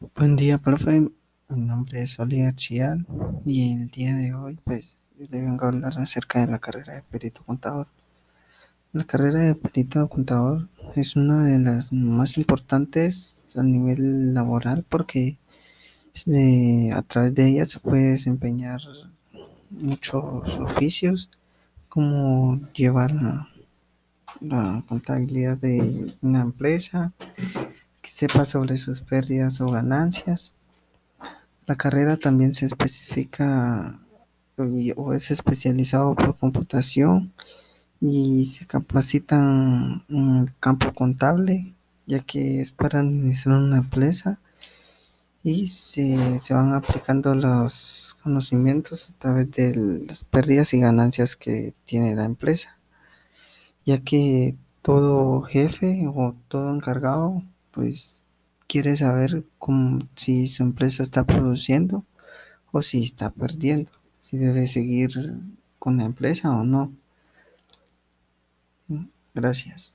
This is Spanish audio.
Buen día, profe. Mi nombre es Oliver Chial y el día de hoy, pues, le vengo a hablar acerca de la carrera de perito contador. La carrera de perito contador es una de las más importantes a nivel laboral porque eh, a través de ella se puede desempeñar muchos oficios como llevar la, contabilidad de una empresa, sepa sobre sus pérdidas o ganancias. La carrera también se especifica o es especializado por computación y se capacitan en el campo contable, ya que es para administrar una empresa y se, se, van aplicando los conocimientos a través de las pérdidas y ganancias que tiene la empresa, ya que todo jefe o todo encargado pues quiere saber cómo, si su empresa está produciendo o si está perdiendo, si debe seguir con la empresa o no. Gracias.